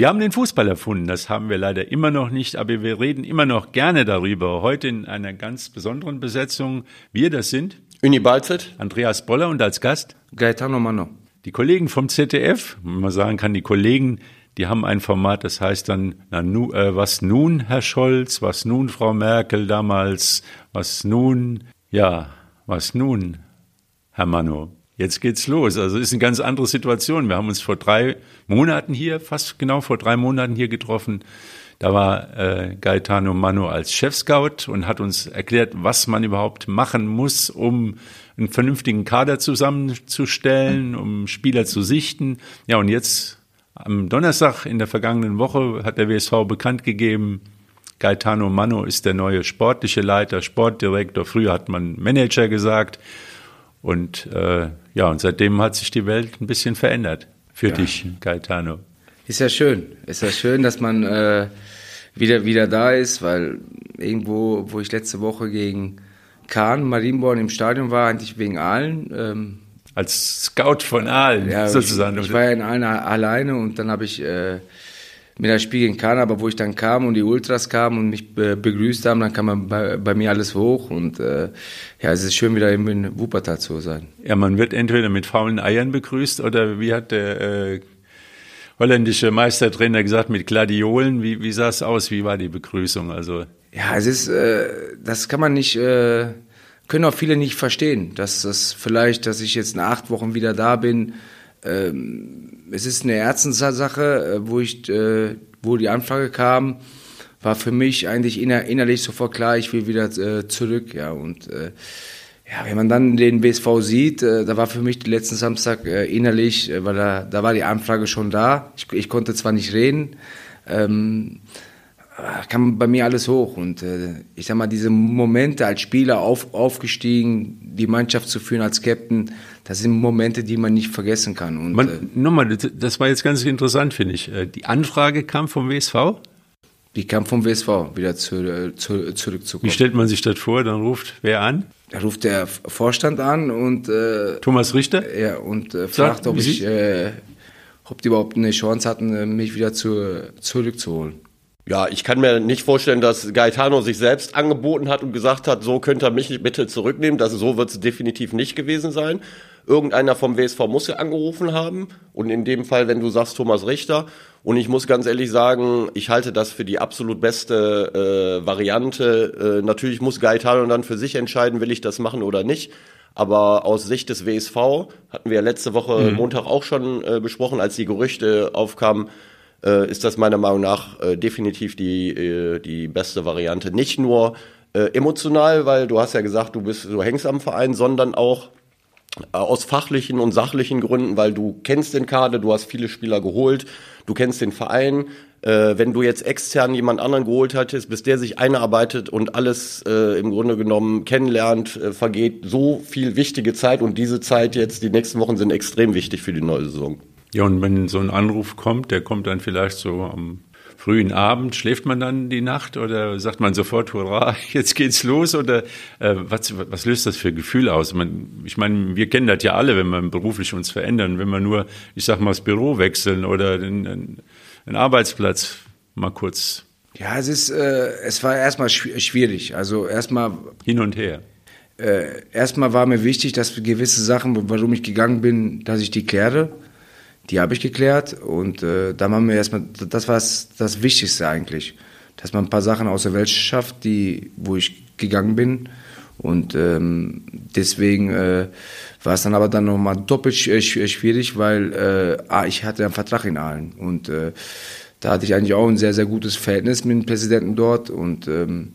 Wir haben den Fußball erfunden, das haben wir leider immer noch nicht, aber wir reden immer noch gerne darüber. Heute in einer ganz besonderen Besetzung. Wir, das sind Uni Balzet, Andreas Boller und als Gast Gaetano Mano. Die Kollegen vom ZDF, wenn man sagen kann, die Kollegen, die haben ein Format, das heißt dann, na, nu, äh, was nun, Herr Scholz, was nun, Frau Merkel damals, was nun, ja, was nun, Herr Mano. Jetzt geht's los. Also ist eine ganz andere Situation. Wir haben uns vor drei Monaten hier, fast genau vor drei Monaten hier getroffen. Da war äh, Gaetano Mano als Chefscout und hat uns erklärt, was man überhaupt machen muss, um einen vernünftigen Kader zusammenzustellen, um Spieler zu sichten. Ja, und jetzt am Donnerstag in der vergangenen Woche hat der WSV bekannt gegeben, Gaetano Mano ist der neue sportliche Leiter, Sportdirektor. Früher hat man Manager gesagt. Und äh, ja, und seitdem hat sich die Welt ein bisschen verändert für ja. dich, Gaetano. Ist ja schön. Ist ja schön, dass man äh, wieder, wieder da ist, weil irgendwo, wo ich letzte Woche gegen Kahn, Marienborn im Stadion war, eigentlich wegen Aalen. Ähm, Als Scout von Aalen, ja, sozusagen. Ich, ich, war ja in Aalen alleine und dann habe ich äh, mir das Spiel gegen Kahn, aber wo ich dann kam und die Ultras kamen und mich be begrüßt haben, dann kam man bei, bei, mir alles hoch und äh, ja, es ist schön, wieder in Wuppertal zu sein. Ja, man wird entweder mit faulen Eiern begrüßt oder wie hat der äh, holländische Meistertrainer gesagt, mit Gladiolen. Wie, wie sah es aus? Wie war die Begrüßung? Also ja, es ist, äh, das kann man nicht, äh, können auch viele nicht verstehen, dass das vielleicht, dass ich jetzt nach acht Wochen wieder da bin. Ähm, es ist eine Herzenssache, äh, wo ich, äh, wo die Anfrage kam, war für mich eigentlich inner, innerlich sofort klar, ich will wieder äh, zurück, ja und äh, ja, wenn man dann den BSV sieht, äh, da war für mich letzten Samstag äh, innerlich, weil da, da war die Anfrage schon da. Ich, ich konnte zwar nicht reden, ähm, kam bei mir alles hoch. Und äh, ich sag mal, diese Momente als Spieler auf, aufgestiegen, die Mannschaft zu führen als Captain, das sind Momente, die man nicht vergessen kann. Und, man, äh, nochmal, das war jetzt ganz interessant, finde ich. Äh, die Anfrage kam vom WSV? Die kam vom WSV, wieder zu, äh, zu, zurückzukommen. Wie stellt man sich das vor? Dann ruft wer an? Da ruft der Vorstand an und äh, Thomas Richter? Ja, und äh, fragt, ob ich äh, ob die überhaupt eine Chance hatten, mich wieder zu, zurückzuholen. Ja, ich kann mir nicht vorstellen, dass Gaetano sich selbst angeboten hat und gesagt hat, so könnt ihr mich bitte zurücknehmen. Das, so wird es definitiv nicht gewesen sein. Irgendeiner vom WSV muss ja angerufen haben. Und in dem Fall, wenn du sagst Thomas Richter. Und ich muss ganz ehrlich sagen, ich halte das für die absolut beste äh, Variante. Äh, natürlich muss Gaetano dann für sich entscheiden, will ich das machen oder nicht. Aber aus Sicht des WSV hatten wir letzte Woche mhm. Montag auch schon äh, besprochen, als die Gerüchte aufkamen, äh, ist das meiner Meinung nach äh, definitiv die, äh, die beste Variante. Nicht nur emotional, weil du hast ja gesagt, du bist, du hängst am Verein, sondern auch aus fachlichen und sachlichen Gründen, weil du kennst den Kader, du hast viele Spieler geholt, du kennst den Verein. Äh, wenn du jetzt extern jemand anderen geholt hattest, bis der sich einarbeitet und alles äh, im Grunde genommen kennenlernt, äh, vergeht so viel wichtige Zeit und diese Zeit jetzt, die nächsten Wochen sind extrem wichtig für die neue Saison. Ja, und wenn so ein Anruf kommt, der kommt dann vielleicht so am frühen Abend, schläft man dann die Nacht oder sagt man sofort, hurra, jetzt geht's los oder äh, was, was löst das für Gefühle aus? Man, ich meine, wir kennen das ja alle, wenn wir beruflich uns verändern, wenn wir nur, ich sag mal, das Büro wechseln oder den, den Arbeitsplatz mal kurz. Ja, es ist, äh, es war erstmal schwierig. Also erstmal hin und her. Äh, erstmal war mir wichtig, dass gewisse Sachen, warum ich gegangen bin, dass ich die kläre die habe ich geklärt und äh, da haben wir erstmal, das war das Wichtigste eigentlich, dass man ein paar Sachen aus der Welt schafft, die, wo ich gegangen bin und ähm, deswegen äh, war es dann aber dann nochmal doppelt schwierig, weil äh, ich hatte einen Vertrag in Aalen und äh, da hatte ich eigentlich auch ein sehr, sehr gutes Verhältnis mit dem Präsidenten dort und ähm,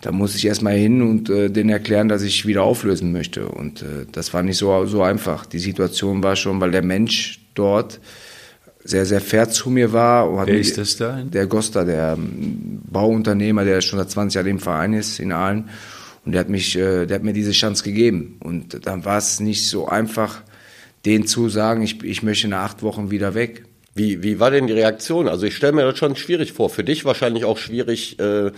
da musste ich erstmal hin und äh, denen erklären, dass ich wieder auflösen möchte. Und äh, das war nicht so, so einfach. Die Situation war schon, weil der Mensch dort sehr, sehr fair zu mir war. Wer ist das da? Der Gosta, der ähm, Bauunternehmer, der schon seit 20 Jahren im Verein ist, in Aalen. Und der hat, mich, äh, der hat mir diese Chance gegeben. Und dann war es nicht so einfach, denen zu sagen, ich, ich möchte nach acht Wochen wieder weg. Wie, wie war denn die Reaktion? Also ich stelle mir das schon schwierig vor. Für dich wahrscheinlich auch schwierig, äh,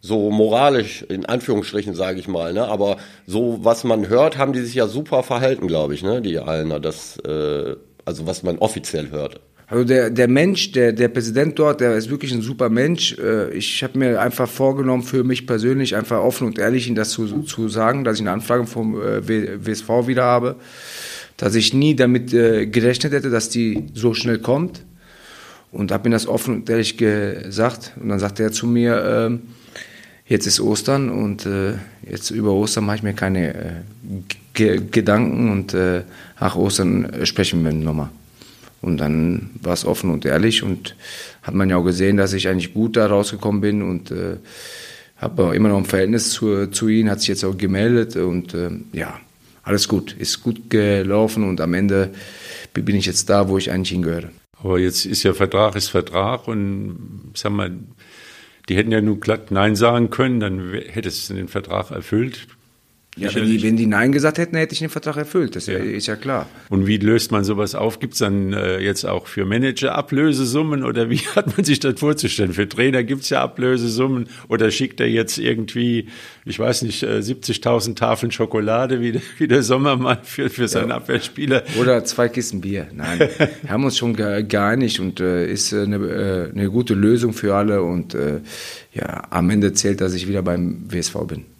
so moralisch, in Anführungsstrichen sage ich mal, ne? aber so was man hört, haben die sich ja super verhalten, glaube ich, ne? die Alner, das, äh, also was man offiziell hört. Also der, der Mensch, der, der Präsident dort, der ist wirklich ein super Mensch. Äh, ich habe mir einfach vorgenommen, für mich persönlich einfach offen und ehrlich ihm das zu, zu sagen, dass ich eine Anfrage vom äh, WSV wieder habe, dass ich nie damit äh, gerechnet hätte, dass die so schnell kommt. Und habe ihm das offen und ehrlich gesagt. Und dann sagte er zu mir, äh, jetzt ist Ostern und äh, jetzt über Ostern mache ich mir keine äh, Gedanken und äh, nach Ostern sprechen wir nochmal. Und dann war es offen und ehrlich und hat man ja auch gesehen, dass ich eigentlich gut da rausgekommen bin und äh, habe immer noch ein Verhältnis zu, zu ihm, hat sich jetzt auch gemeldet und äh, ja, alles gut, ist gut gelaufen und am Ende bin ich jetzt da, wo ich eigentlich hingehöre. Aber jetzt ist ja Vertrag ist Vertrag und sag mal, die hätten ja nur glatt Nein sagen können, dann hätte es den Vertrag erfüllt. Ja, wenn die, wenn die Nein gesagt hätten, hätte ich den Vertrag erfüllt. Das ja. ist ja klar. Und wie löst man sowas auf? Gibt es dann äh, jetzt auch für Manager Ablösesummen oder wie hat man sich das vorzustellen? Für Trainer gibt es ja Ablösesummen oder schickt er jetzt irgendwie, ich weiß nicht, äh, 70.000 Tafeln Schokolade wie, wie der Sommermann für, für seinen ja. Abwehrspieler? Oder zwei Kisten Bier. Nein, wir haben uns schon geeinigt und äh, ist äh, eine, äh, eine gute Lösung für alle und äh, ja, am Ende zählt, dass ich wieder beim WSV bin.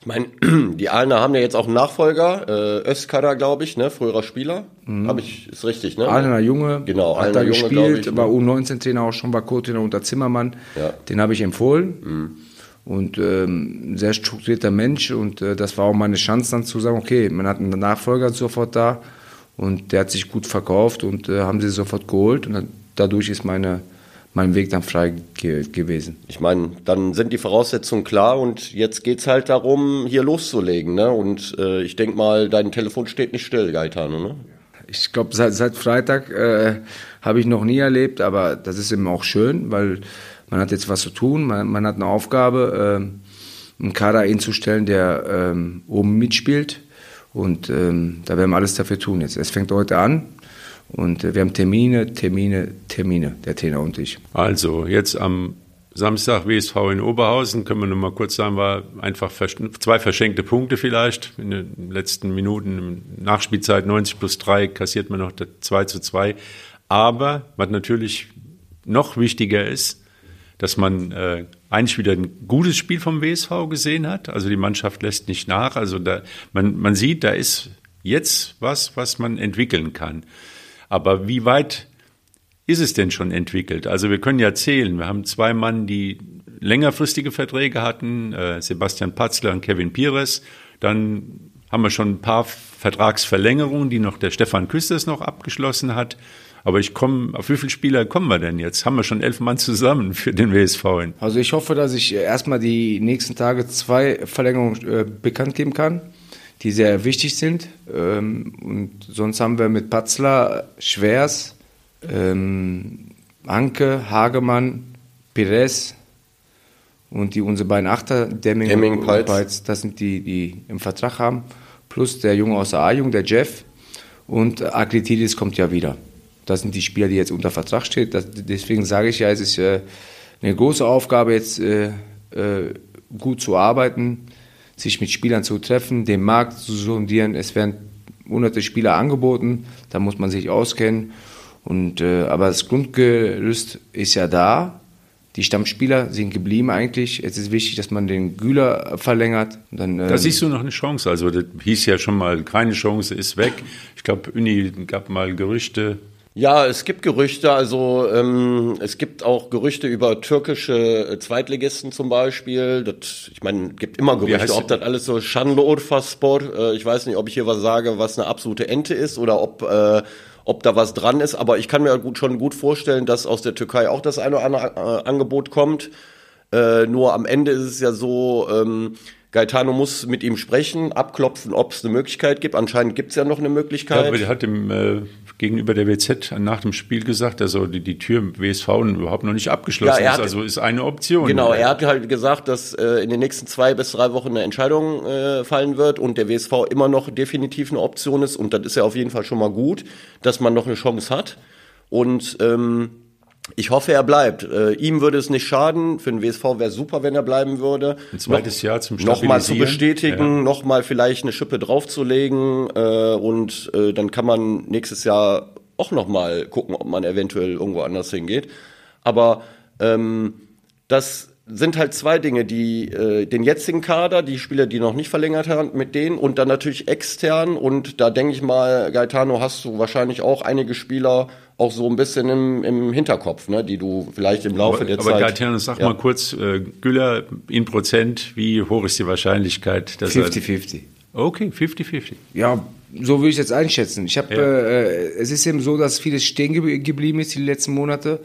Ich meine, die Aalener haben ja jetzt auch einen Nachfolger, äh, Öskada, glaube ich, ne, früherer Spieler. Mhm. Habe ich, ist richtig, ne? Aalener Junge. Genau, hat da gespielt, ich, war U19-Trainer auch schon, war Co-Trainer unter Zimmermann. Ja. Den habe ich empfohlen. Mhm. Und ähm, sehr strukturierter Mensch und äh, das war auch meine Chance dann zu sagen, okay, man hat einen Nachfolger sofort da und der hat sich gut verkauft und äh, haben sie sofort geholt und dadurch ist meine mein Weg dann frei ge gewesen. Ich meine, dann sind die Voraussetzungen klar und jetzt geht es halt darum, hier loszulegen. Ne? Und äh, ich denke mal, dein Telefon steht nicht still, Gaetano. Ne? Ich glaube, seit, seit, Freitag äh, habe ich noch nie erlebt, aber das ist eben auch schön, weil man hat jetzt was zu tun, man, man hat eine Aufgabe, äh, einen Kader einzustellen, der ähm, oben mitspielt. Und ähm, da werden wir alles dafür tun jetzt. Es fängt heute an, und äh, wir haben Termine, Termine, Termine, der Trainer und ich. Also jetzt am Samstag WSV in Oberhausen, können wir noch mal kurz sagen, war einfach zwei verschenkte Punkte vielleicht. In den letzten Minuten, Nachspielzeit 90 plus 3, kassiert man noch 2 zu 2. Aber was natürlich noch wichtiger ist, dass man äh, eigentlich wieder ein gutes Spiel vom WSV gesehen hat. Also die Mannschaft lässt nicht nach. Also da, man, man sieht, da ist jetzt was, was man entwickeln kann. Aber wie weit ist es denn schon entwickelt? Also wir können ja zählen. Wir haben zwei Mann, die längerfristige Verträge hatten, äh, Sebastian Patzler und Kevin Pires. Dann haben wir schon ein paar Vertragsverlängerungen, die noch der Stefan Küsters noch abgeschlossen hat. Aber ich komme, auf wie viele Spieler kommen wir denn jetzt? Haben wir schon elf Mann zusammen für den WSV? Also ich hoffe, dass ich erstmal die nächsten Tage zwei Verlängerungen äh, bekannt geben kann die sehr wichtig sind. Ähm, und sonst haben wir mit Patzler, Schwers, ähm, Anke, Hagemann, Pires und die unsere beiden Achter, Demming, Demming und Peitz, das sind die, die im Vertrag haben. Plus der Junge aus der A-Jung, der Jeff. Und Aklitidis kommt ja wieder. Das sind die Spieler, die jetzt unter Vertrag stehen. deswegen sage ich ja, es ist äh, eine große Aufgabe, jetzt äh, äh, gut zu arbeiten sich mit Spielern zu treffen, den Markt zu sondieren. Es werden hunderte Spieler angeboten, da muss man sich auskennen. Und, äh, aber das Grundgerüst ist ja da. Die Stammspieler sind geblieben eigentlich. Es ist wichtig, dass man den Güler verlängert. Dann, äh, da siehst du noch eine Chance. Also das hieß ja schon mal, keine Chance ist weg. Ich glaube, Uni gab mal Gerüchte, ja, es gibt Gerüchte, also ähm, es gibt auch Gerüchte über türkische äh, Zweitligisten zum Beispiel. Das, ich meine, gibt immer Gerüchte, ob das alles so Schanlurfaspor, äh, ich weiß nicht, ob ich hier was sage, was eine absolute Ente ist oder ob, äh, ob da was dran ist, aber ich kann mir gut, schon gut vorstellen, dass aus der Türkei auch das eine oder andere äh, Angebot kommt. Äh, nur am Ende ist es ja so, ähm, Gaetano muss mit ihm sprechen, abklopfen, ob es eine Möglichkeit gibt. Anscheinend gibt es ja noch eine Möglichkeit. Ja, aber der hat dem äh, gegenüber der WZ nach dem Spiel gesagt, also die, die Tür im WSV überhaupt noch nicht abgeschlossen ja, ist. Also ist eine Option. Genau, er hat halt gesagt, dass äh, in den nächsten zwei bis drei Wochen eine Entscheidung äh, fallen wird und der WSV immer noch definitiv eine Option ist. Und das ist ja auf jeden Fall schon mal gut, dass man noch eine Chance hat. Und ähm, ich hoffe, er bleibt. Äh, ihm würde es nicht schaden. Für den WSV wäre es super, wenn er bleiben würde. Ein zweites Jahr zum Nochmal zu bestätigen, ja. nochmal vielleicht eine Schippe draufzulegen äh, und äh, dann kann man nächstes Jahr auch nochmal gucken, ob man eventuell irgendwo anders hingeht. Aber ähm, das sind halt zwei Dinge, die äh, den jetzigen Kader, die Spieler, die noch nicht verlängert haben, mit denen und dann natürlich extern. Und da denke ich mal, Gaetano, hast du wahrscheinlich auch einige Spieler auch so ein bisschen im, im Hinterkopf, ne, die du vielleicht im Laufe aber, der aber Zeit. Aber Gaetano, sag ja. mal kurz, äh, Güller in Prozent, wie hoch ist die Wahrscheinlichkeit? 50-50. Okay, 50-50. Ja, so würde ich jetzt einschätzen. Ich habe, ja. äh, es ist eben so, dass vieles stehen geblieben ist die letzten Monate.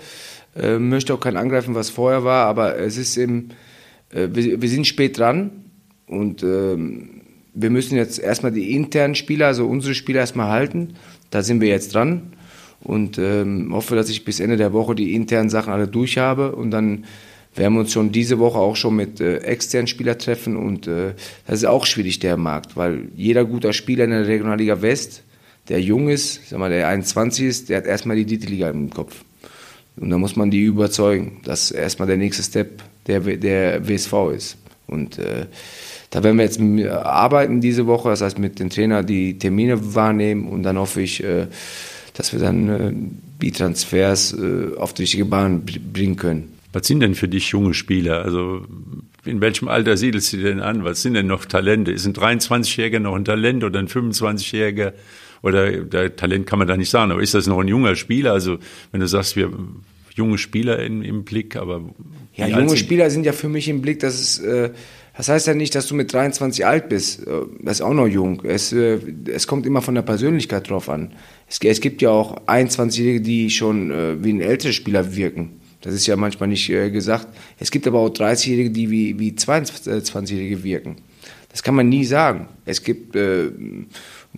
Äh, möchte auch kein angreifen, was vorher war, aber es ist eben, äh, wir, wir, sind spät dran und äh, wir müssen jetzt erstmal die internen Spieler, also unsere Spieler erstmal halten. Da sind wir jetzt dran und ähm, hoffe, dass ich bis Ende der Woche die internen Sachen alle durch habe und dann werden wir uns schon diese Woche auch schon mit äh, externen Spielern treffen und äh, das ist auch schwierig, der Markt, weil jeder guter Spieler in der Regionalliga West, der jung ist, sag mal, der 21 ist, der hat erstmal die Dritte im Kopf. Und da muss man die überzeugen, dass erstmal der nächste Step der, der WSV ist. Und äh, da werden wir jetzt arbeiten diese Woche, das heißt mit dem Trainer die Termine wahrnehmen und dann hoffe ich, äh, dass wir dann äh, die Transfers äh, auf die richtige Bahn bringen können. Was sind denn für dich junge Spieler? Also in welchem Alter siedelst du denn an? Was sind denn noch Talente? Ist ein 23-Jähriger noch ein Talent oder ein 25-Jähriger? Oder der Talent kann man da nicht sagen, aber ist das noch ein junger Spieler? Also wenn du sagst, wir junge Spieler in, im Blick, aber ja, junge Spieler sind ja für mich im Blick, dass es äh, das heißt ja nicht, dass du mit 23 alt bist. Äh, das ist auch noch jung. Es, äh, es kommt immer von der Persönlichkeit drauf an. Es, es gibt ja auch 21-Jährige, die schon äh, wie ein älterer Spieler wirken. Das ist ja manchmal nicht äh, gesagt. Es gibt aber auch 30-Jährige, die wie, wie 22-Jährige wirken. Das kann man nie sagen. Es gibt äh,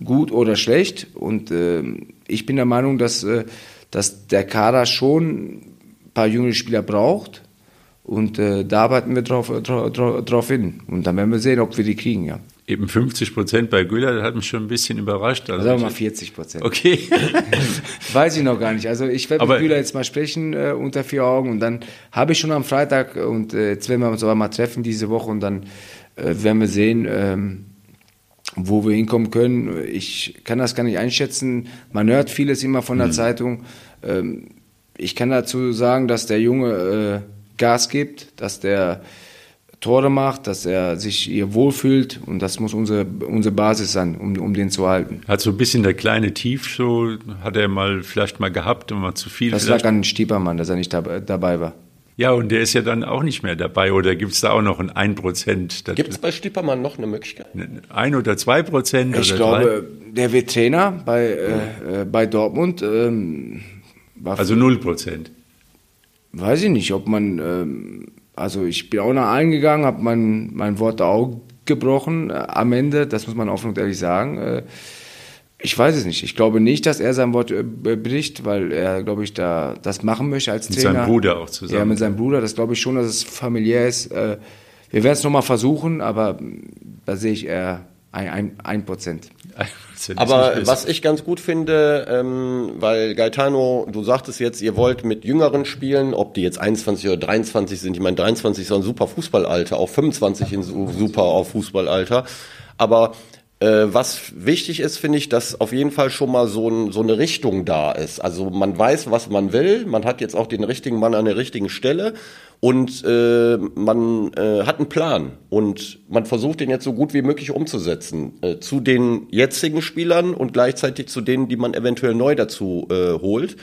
gut oder schlecht. Und äh, ich bin der Meinung, dass, äh, dass der Kader schon ein paar junge Spieler braucht. Und äh, da arbeiten wir drauf, drauf, drauf hin. Und dann werden wir sehen, ob wir die kriegen, ja. Eben 50 Prozent bei Güller, das hat mich schon ein bisschen überrascht. Also Sagen wir mal 40 Prozent. Okay. Weiß ich noch gar nicht. Also ich werde mit Güller jetzt mal sprechen äh, unter vier Augen und dann habe ich schon am Freitag und äh, jetzt werden wir uns aber mal treffen diese Woche und dann äh, werden wir sehen, ähm, wo wir hinkommen können. Ich kann das gar nicht einschätzen. Man hört vieles immer von der mhm. Zeitung. Ähm, ich kann dazu sagen, dass der Junge äh, Gas gibt, dass der Tore macht, dass er sich hier wohlfühlt und das muss unsere, unsere Basis sein, um, um den zu halten. Hat so ein bisschen der kleine Tief so, hat er mal vielleicht mal gehabt und mal zu viel. Das lag an Stiepermann, dass er nicht dabei war. Ja, und der ist ja dann auch nicht mehr dabei. Oder gibt es da auch noch ein 1%? Gibt es bei Stippermann noch eine Möglichkeit? Ein oder zwei Prozent? Ich glaube, drei? der wird Trainer bei, äh, bei Dortmund. Ähm, also null Prozent? Weiß ich nicht, ob man... Ähm, also ich bin auch nach allen gegangen, habe mein, mein Wort auch gebrochen äh, am Ende. Das muss man offen und ehrlich sagen. Äh, ich weiß es nicht. Ich glaube nicht, dass er sein Wort äh, bricht, weil er, glaube ich, da das machen möchte als mit Trainer. Mit seinem Bruder auch zusammen. Ja, mit seinem Bruder. Das glaube ich schon, dass es familiär ist. Äh, wir werden es nochmal versuchen, aber da sehe ich eher ein, ein Prozent. Aber was ich ganz gut finde, ähm, weil Gaetano, du sagtest jetzt, ihr wollt mit Jüngeren spielen, ob die jetzt 21 oder 23 sind. Ich meine, 23 ist ein super Fußballalter, auch 25 in super auf Fußballalter. Aber äh, was wichtig ist, finde ich, dass auf jeden Fall schon mal so, ein, so eine Richtung da ist. Also man weiß, was man will, man hat jetzt auch den richtigen Mann an der richtigen Stelle und äh, man äh, hat einen Plan und man versucht den jetzt so gut wie möglich umzusetzen äh, zu den jetzigen Spielern und gleichzeitig zu denen, die man eventuell neu dazu äh, holt.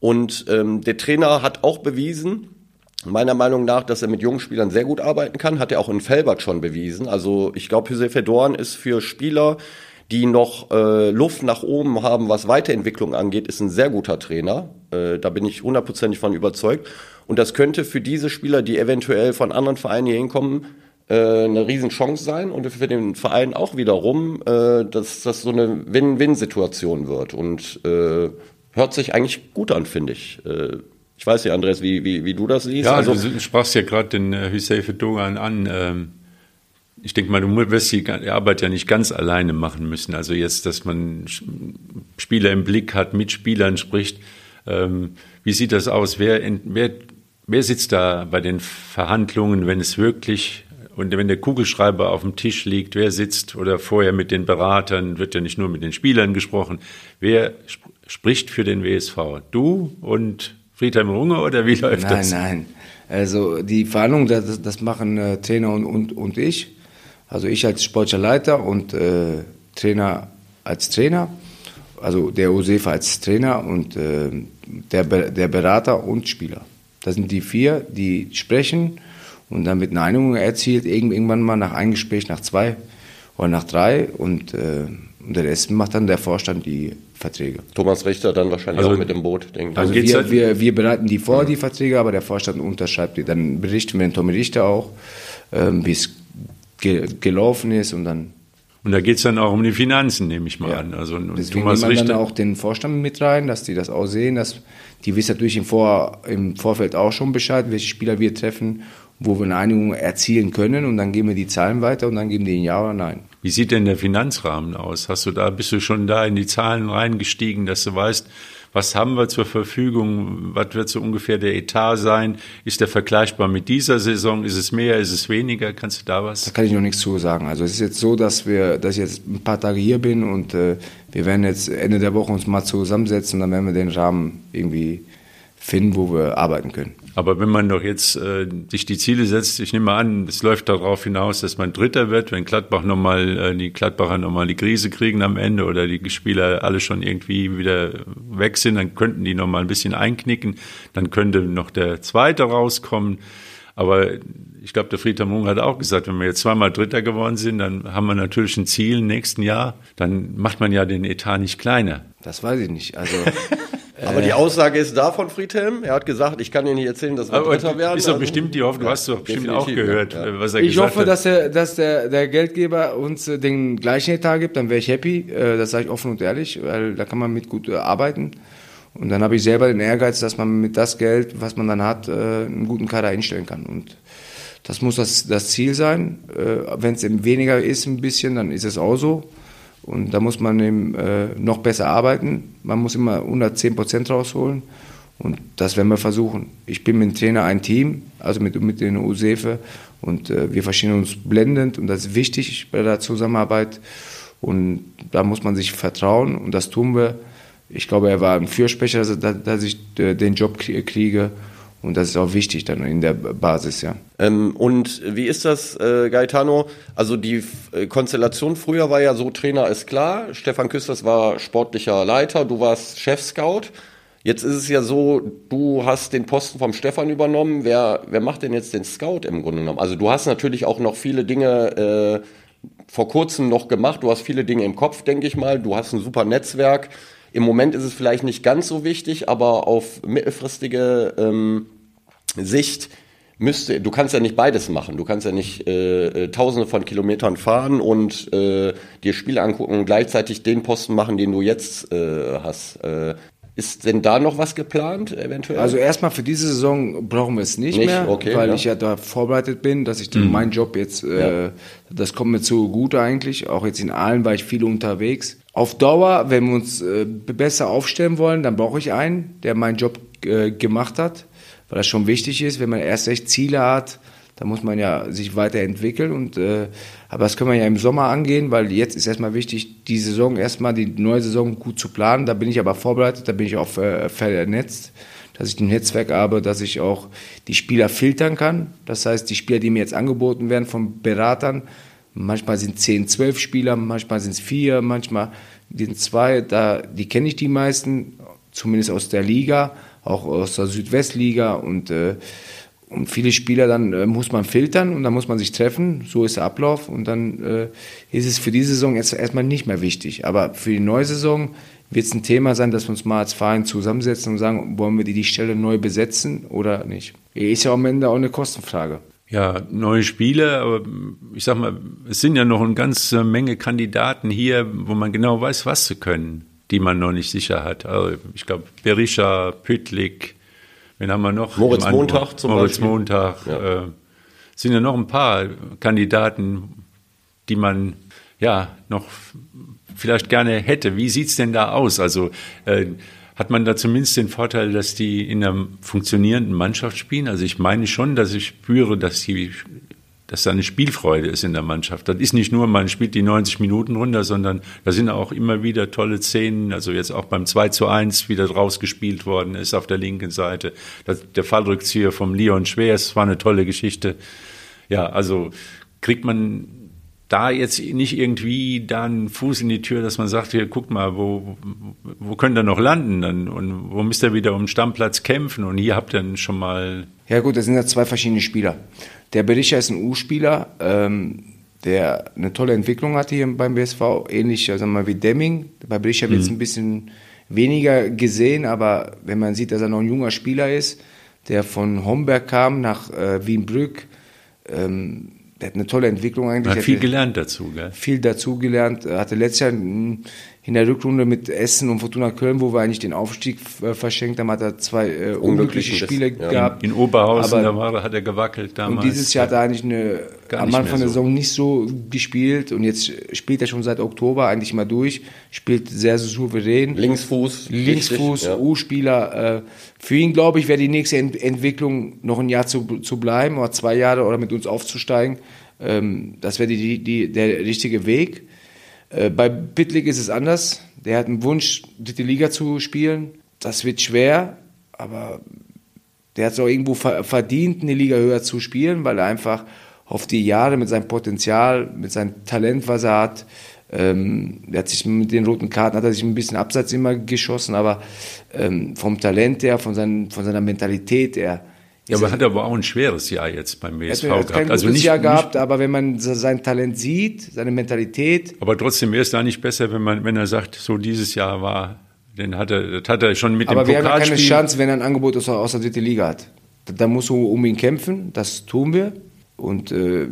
Und ähm, der Trainer hat auch bewiesen, meiner Meinung nach, dass er mit jungen Spielern sehr gut arbeiten kann, hat er auch in Felbert schon bewiesen. Also ich glaube, Josef Fedorn ist für Spieler, die noch äh, Luft nach oben haben, was Weiterentwicklung angeht, ist ein sehr guter Trainer. Äh, da bin ich hundertprozentig von überzeugt. Und das könnte für diese Spieler, die eventuell von anderen Vereinen hier hinkommen, äh, eine Riesenchance sein und für den Verein auch wiederum, äh, dass das so eine Win-Win-Situation wird. Und äh, hört sich eigentlich gut an, finde ich. Äh, ich weiß nicht, Andreas, wie, wie, wie du das siehst. Ja, also, du sprachst ja gerade den äh, Hüseyin Dogan an. Ähm, ich denke mal, du wirst die Arbeit ja nicht ganz alleine machen müssen. Also jetzt, dass man Spieler im Blick hat, mit Spielern spricht. Ähm, wie sieht das aus? Wer, wer, wer sitzt da bei den Verhandlungen, wenn es wirklich und wenn der Kugelschreiber auf dem Tisch liegt, wer sitzt oder vorher mit den Beratern, wird ja nicht nur mit den Spielern gesprochen, wer spricht für den WSV? Du und Friedhelm Runge oder wie läuft nein, das? Nein, nein. Also die Verhandlungen, das, das machen äh, Trainer und, und, und ich. Also ich als sportlicher Leiter und äh, Trainer als Trainer. Also der Josefa als Trainer und äh, der, der Berater und Spieler. Das sind die vier, die sprechen und dann wird eine Einigung erzielt, irgendwann mal nach einem Gespräch, nach zwei oder nach drei und, äh, und der Rest macht dann der Vorstand die Verträge. Thomas Richter dann wahrscheinlich Also- auch mit dem Boot, denke ich. Also wir, halt- wir, wir bereiten die vor, die Verträge, aber der Vorstand unterschreibt die. Dann berichten wir den Tommy Richter auch, ähm, wie es ge gelaufen ist und dann Und da geht es dann auch um die Finanzen, nehme ich mal Ja. an. Also und Deswegen Thomas nimmt man dann auch den Vorstand mit rein, dass die das auch sehen. Dass, die wissen natürlich im, Vor, im Vorfeld auch schon Bescheid, welche Spieler wir treffen, wo wir eine Einigung erzielen können. Und dann geben wir die Zahlen weiter und dann geben die ein Ja oder Nein. Wie sieht denn der Finanzrahmen aus? Hast du da, bist du schon da in die Zahlen reingestiegen, dass du weißt, was haben wir zur Verfügung? Was wird so ungefähr der Etat sein? Ist der vergleichbar mit dieser Saison? Ist es mehr? Ist es weniger? Kannst du da Da was? kann ich noch nichts zu sagen. Also es ist jetzt so, dass wir, dass ich jetzt ein paar Tage hier bin und äh, wir werden jetzt Ende der Woche uns mal zusammensetzen dann werden wir den Rahmen irgendwie finden, wo wir arbeiten können. Aber wenn man doch jetzt äh, sich die Ziele setzt, ich nehme an, es läuft darauf hinaus, dass man Dritter wird, wenn Gladbach nochmal, äh, die Gladbacher nochmal die Krise kriegen am Ende oder die Spieler alle schon irgendwie wieder weg sind, dann könnten die nochmal ein bisschen einknicken, dann könnte noch der Zweite rauskommen. Aber ich glaube, der Friedhelm Jung hat auch gesagt, wenn wir jetzt zweimal Dritter geworden sind, dann haben wir natürlich ein Ziel im nächsten Jahr. Dann macht man ja den Etat nicht kleiner. Das weiß ich nicht. Also Aber die Aussage ist da von Friedhelm. Er hat gesagt, ich kann dir nicht erzählen, dass wir Dritter werden. ist doch Also- bestimmt die Hoffnung, du hast doch bestimmt auch gehört, ja. äh, was er ich gesagt hoffe, hat. dass, der, dass der, der Geldgeber uns äh, den gleichen Etat gibt, dann wäre ich happy. Äh, das sage ich offen und ehrlich, weil da kann man mit gut äh, arbeiten. Und dann habe ich selber den Ehrgeiz, dass man mit das Geld, was man dann hat, äh, einen guten Kader einstellen kann. Und das muss das, das Ziel sein. Äh, Wenn es eben weniger ist, ein bisschen, dann ist es auch so. Und da muss man eben äh, noch besser arbeiten. Man muss immer 110 Prozent rausholen. Und das werden wir versuchen. Ich bin mit dem Trainer ein Team, also mit, mit den Usefe. Und äh, wir verstehen uns blendend. Und das ist wichtig bei der Zusammenarbeit. Und da muss man sich vertrauen. Und das tun wir. Ich glaube, er war ein Fürsprecher, dass, ich äh, den Job krie- kriege. Und das ist auch wichtig dann in der Basis, ja. Ähm, und wie ist das, äh, Gaetano? Also die äh, Konstellation früher war ja so, Trainer ist klar, Stefan Küsters war sportlicher Leiter, du warst Chef-Scout. Jetzt ist es ja so, du hast den Posten vom Stefan übernommen. Wer, wer macht denn jetzt den Scout im Grunde genommen? Also du hast natürlich auch noch viele Dinge äh, vor kurzem noch gemacht. Du hast viele Dinge im Kopf, denke ich mal. Du hast ein super Netzwerk. Im Moment ist es vielleicht nicht ganz so wichtig, aber auf mittelfristige ähm, Sicht müsste, du kannst ja nicht beides machen. Du kannst ja nicht äh, äh, tausende von Kilometern fahren und äh, dir Spiele angucken und gleichzeitig den Posten machen, den du jetzt äh, hast. Äh, ist denn da noch was geplant, eventuell? Also erstmal für diese Saison brauchen wir es nicht, Nicht? mehr, Okay, weil ja. ich ja da vorbereitet bin, dass ich dann meinen Job jetzt, äh, das kommt mir zugute eigentlich. Auch jetzt in Aalen war ich viel unterwegs. Auf Dauer, wenn wir uns äh, besser aufstellen wollen, dann brauche ich einen, der meinen Job äh, gemacht hat, weil das schon wichtig ist, wenn man erst recht Ziele hat, da muss man ja sich weiterentwickeln und äh, aber das können wir ja im Sommer angehen, weil jetzt ist erstmal wichtig, die Saison erstmal die neue Saison gut zu planen. Da bin ich aber vorbereitet, da bin ich auch äh, vernetzt, dass ich ein Netzwerk habe, dass ich auch die Spieler filtern kann. Das heißt, die Spieler, die mir jetzt angeboten werden von Beratern, manchmal sind 10, 12 Spieler, manchmal sind es vier, manchmal sind zwei, da die kenne ich die meisten, zumindest aus der Liga, auch aus der Südwestliga und äh, und viele Spieler dann äh, muss man filtern und dann muss man sich treffen. So ist der Ablauf und dann äh, ist es für diese Saison jetzt erstmal nicht mehr wichtig. Aber für die neue Saison wird es ein Thema sein, dass wir uns mal als Verein zusammensetzen und sagen, wollen wir die, die Stelle neu besetzen oder nicht. Ist ja am Ende auch eine Kostenfrage. Ja, neue Spiele, aber ich sag mal, es sind ja noch eine ganze Menge Kandidaten hier, wo man genau weiß, was sie können, die man noch nicht sicher hat. Also ich glaube, Berisha, Pütlik, wen haben wir noch? Moritz? Montag zum Moritz Beispiel. Montag. Äh, sind ja noch ein paar Kandidaten, die man ja noch vielleicht gerne hätte. Wie sieht's denn da aus? Also äh, hat man da zumindest den Vorteil, dass die in einer funktionierenden Mannschaft spielen? Also ich meine schon, dass ich spüre, dass die dass da eine Spielfreude ist in der Mannschaft. Das ist nicht nur, man spielt die 90 Minuten runter, sondern da sind auch immer wieder tolle Szenen. Also jetzt auch beim 2 zu 1 wieder draus gespielt worden ist auf der linken Seite. Das, der Fallrückzieher vom Leon Schwers war eine tolle Geschichte. Ja, also kriegt man da jetzt nicht irgendwie da einen Fuß in die Tür, dass man sagt, hier, guck mal, wo, wo könnt ihr noch landen dann und wo müsst ihr wieder um den Stammplatz kämpfen und hier habt ihr dann schon mal... Ja gut, das sind ja zwei verschiedene Spieler. Der Berisha ist ein U-Spieler, ähm, der eine tolle Entwicklung hatte hier beim BSV, ähnlich sagen wir mal, wie Demming. Bei Berisha wird es mhm. ein bisschen weniger gesehen, aber wenn man sieht, dass er noch ein junger Spieler ist, der von Homberg kam nach äh, Wienbrück, ähm, der hat eine tolle Entwicklung eigentlich. Hat viel gelernt dazu, gell? Viel dazu gelernt. Er hatte letztes Jahr in der Rückrunde mit Essen und Fortuna Köln, wo wir eigentlich den Aufstieg äh, verschenkt haben, hat er zwei äh, unglückliche Spiele ja. gehabt. In, in Oberhausen, aber, da war, hat er gewackelt damals. Und dieses Jahr hat er eigentlich eine, am Anfang der Saison nicht so gespielt und jetzt spielt er schon seit Oktober eigentlich mal durch, spielt sehr souverän. Linksfuß. Linksfuß, ja. U-Spieler. Äh, für ihn, glaube ich, wäre die nächste Ent Entwicklung noch ein Jahr zu, zu bleiben oder zwei Jahre oder mit uns aufzusteigen. Ähm, das wäre die, die, der richtige Weg. Äh, bei Bitlig ist es anders. Der hat einen Wunsch, dritte Liga zu spielen. Das wird schwer, aber der hat es auch irgendwo verdient, eine Liga höher zu spielen, weil er einfach auf die Jahre mit seinem Potenzial, mit seinem Talent, was er hat, ähm, er hat sich mit den roten Karten hat er sich ein bisschen abseits immer geschossen, aber ähm, vom Talent her, von, seinen, von seiner Mentalität her, ja, aber hat er aber auch ein schweres Jahr jetzt beim WSV er hat gehabt. also nicht, Jahr gehabt, nicht, aber wenn man sein Talent sieht, seine Mentalität. Aber trotzdem wäre es da nicht besser, wenn man, wenn er sagt, so dieses Jahr war, den hat er, das hat er schon mit aber dem Aber wir haben keine Chance, wenn er ein Angebot aus, aus der dritten Liga hat. Da, da muss er um ihn kämpfen, das tun wir. Und äh,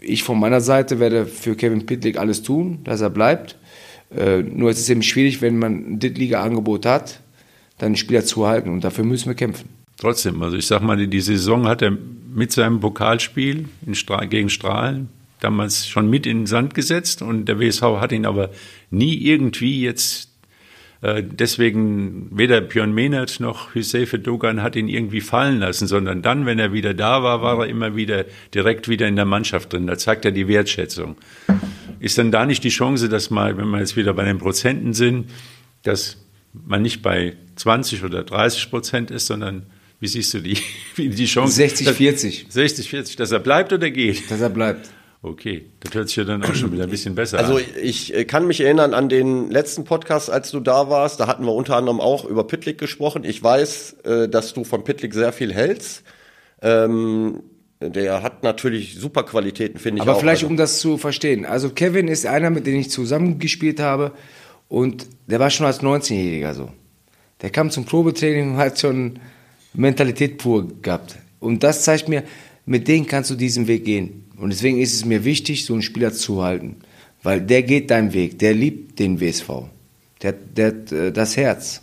ich von meiner Seite werde für Kevin Pitlick alles tun, dass er bleibt. Äh, nur es ist eben schwierig, wenn man ein Drittliga-Angebot hat, dann einen Spieler zu halten. Und dafür müssen wir kämpfen trotzdem, also ich sag mal, die Saison hat er mit seinem Pokalspiel Stra gegen Strahlen damals schon mit in den Sand gesetzt und der WSV hat ihn aber nie irgendwie jetzt äh, deswegen weder Björn Mehnert noch Hüsefe Dogan hat ihn irgendwie fallen lassen, sondern dann, wenn er wieder da war, war er immer wieder direkt wieder in der Mannschaft drin. Da zeigt er die Wertschätzung. Ist dann da nicht die Chance, dass mal, wenn wir jetzt wieder bei den Prozenten sind, dass man nicht bei 20 oder 30 Prozent ist, sondern wie siehst du die, die Chance? 60, 40. 60, 40, dass er bleibt oder geht? Dass er bleibt. Okay, das hört sich ja dann auch schon wieder ein bisschen besser also, an. Also ich äh, kann mich erinnern an den letzten Podcast, als du da warst. Da hatten wir unter anderem auch über Pitlick gesprochen. Ich weiß, äh, dass du von Pitlick sehr viel hältst. Ähm, der hat natürlich super Qualitäten, finde ich. Aber auch. vielleicht, also, um das zu verstehen. Also Kevin ist einer, mit dem ich zusammengespielt habe. Und der war schon als 19-Jähriger so. Der kam zum Probetraining und hat schon Mentalität pur gehabt. Und das zeigt mir, mit denen kannst du diesen Weg gehen. Und deswegen ist es mir wichtig, so einen Spieler zu halten. Weil der geht deinen Weg, der liebt den WSV. Der, der hat äh, das Herz.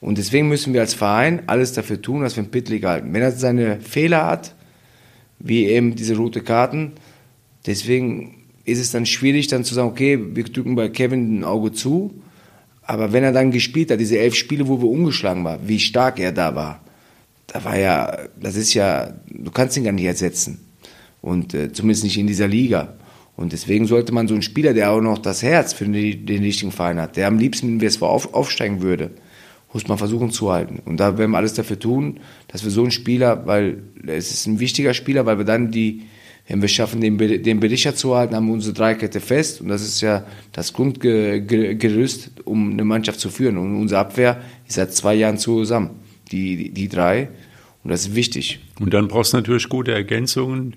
Und deswegen müssen wir als Verein alles dafür tun, dass wir ihn Pitlick halten. Wenn er seine Fehler hat, wie eben diese rote Karten, deswegen ist es dann schwierig, dann zu sagen, okay, wir drücken bei Kevin ein Auge zu. Aber wenn er dann gespielt hat, diese elf Spiele, wo wir ungeschlagen waren, wie stark er da war, da war ja, das ist ja, du kannst ihn gar nicht ersetzen. Und äh, zumindest nicht in dieser Liga. Und deswegen sollte man so einen Spieler, der auch noch das Herz für den, den richtigen Verein hat, der am liebsten mit dem WSV auf, aufsteigen würde, muss man versuchen zu halten. Und da werden wir alles dafür tun, dass wir so einen Spieler, weil es ist ein wichtiger Spieler, weil wir dann die, wenn wir schaffen, den, den Berichter zu halten, haben wir unsere Dreikette fest. Und das ist ja das Grundgerüst, um eine Mannschaft zu führen. Und unsere Abwehr ist seit zwei Jahren zusammen die, die, drei. Und das ist wichtig. Und dann brauchst du natürlich gute Ergänzungen.